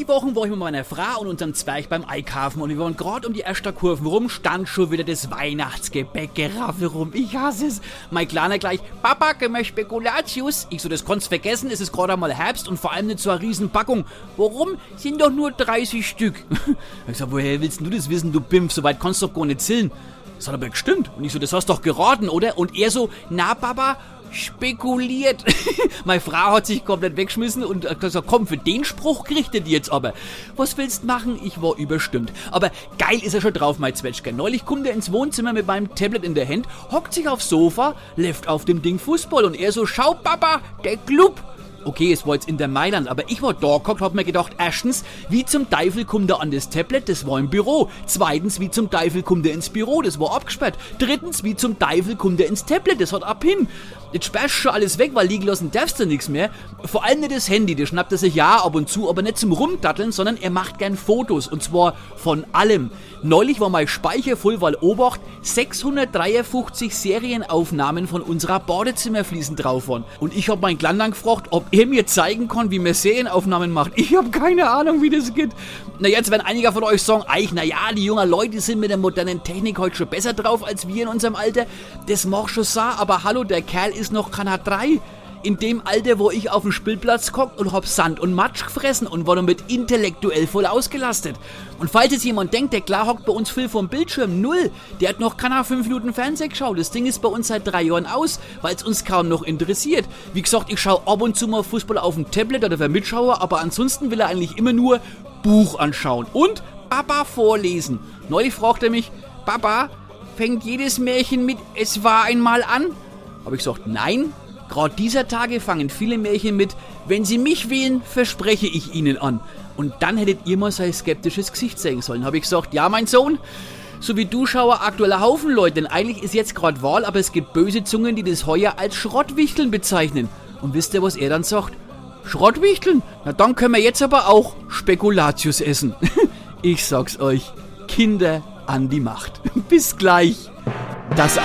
Die Wochen war ich mit meiner Frau und unserem Zwerg beim Einkaufen und wir waren gerade um die erste Kurven rum, stand schon wieder das Weihnachtsgebäck geraffe rum. Ich hasse es. Mein Kleiner gleich, Papa, geh Spekulatius. Ich so, das kannst vergessen, es ist gerade einmal Herbst und vor allem nicht so eine Riesenpackung. Warum? Sind doch nur 30 Stück. Ich sag, woher willst du das wissen, du Bimpf? So weit kannst du doch gar nicht zählen. Das hat aber gestimmt. Und ich so, das hast doch geraten, oder? Und er so, na Papa, spekuliert. Meine Frau hat sich komplett weggeschmissen und gesagt, komm, für den Spruch gerichtet jetzt aber. Was willst machen? Ich war überstimmt. Aber geil ist er schon drauf, mein Zwetschger. Neulich kommt er ins Wohnzimmer mit meinem Tablet in der Hand, hockt sich aufs Sofa, läuft auf dem Ding Fußball und er so, schau Papa, der Club. Okay, es war jetzt in der Mailand, aber ich war da geguckt, hab mir gedacht, erstens, wie zum Teufel kommt er an das Tablet, das war im Büro. Zweitens, wie zum Teufel kommt er ins Büro, das war abgesperrt. Drittens, wie zum Teufel kommt er ins Tablet, das hat ab hin. Jetzt sperrst du schon alles weg, weil liegen lassen darfst du nichts mehr. Vor allem nicht das Handy, das schnappt er sich ja ab und zu, aber nicht zum Rumdatteln, sondern er macht gern Fotos und zwar von allem. Neulich war mein Speicher voll, weil Obacht 653 Serienaufnahmen von unserer Badezimmerfliesen drauf waren. Und ich hab meinen Kleinen gefragt, ob er mir zeigen kann, wie man Serienaufnahmen macht. Ich hab keine Ahnung, wie das geht. Na jetzt werden einige von euch sagen, eich, na ja, die jungen Leute sind mit der modernen Technik heute schon besser drauf als wir in unserem Alter. Das mag schon sein, aber hallo, der Kerl ist noch 3 in dem Alter, wo ich auf dem Spielplatz kock und hab Sand und Matsch gefressen und war damit intellektuell voll ausgelastet. Und falls jetzt jemand denkt, der klar hockt bei uns viel vom Bildschirm, null, der hat noch keiner fünf Minuten Fernseh geschaut. Das Ding ist bei uns seit drei Jahren aus, weil es uns kaum noch interessiert. Wie gesagt, ich schaue ab und zu mal Fußball auf dem Tablet oder wer Mitschauer, aber ansonsten will er eigentlich immer nur Buch anschauen und Papa vorlesen. Neulich fragte er mich, Papa, fängt jedes Märchen mit Es war einmal an? Habe ich gesagt, nein, Gerade dieser Tage fangen viele Märchen mit, wenn Sie mich wählen, verspreche ich Ihnen an. Und dann hättet ihr mal sein skeptisches Gesicht sehen sollen. Habe ich gesagt, ja, mein Sohn, so wie du schauer aktueller Haufen Leute, denn eigentlich ist jetzt gerade Wahl, aber es gibt böse Zungen, die das heuer als Schrottwichteln bezeichnen. Und wisst ihr, was er dann sagt? Schrottwichteln? Na dann können wir jetzt aber auch Spekulatius essen. ich sag's euch, Kinder an die Macht. Bis gleich. Das Eich.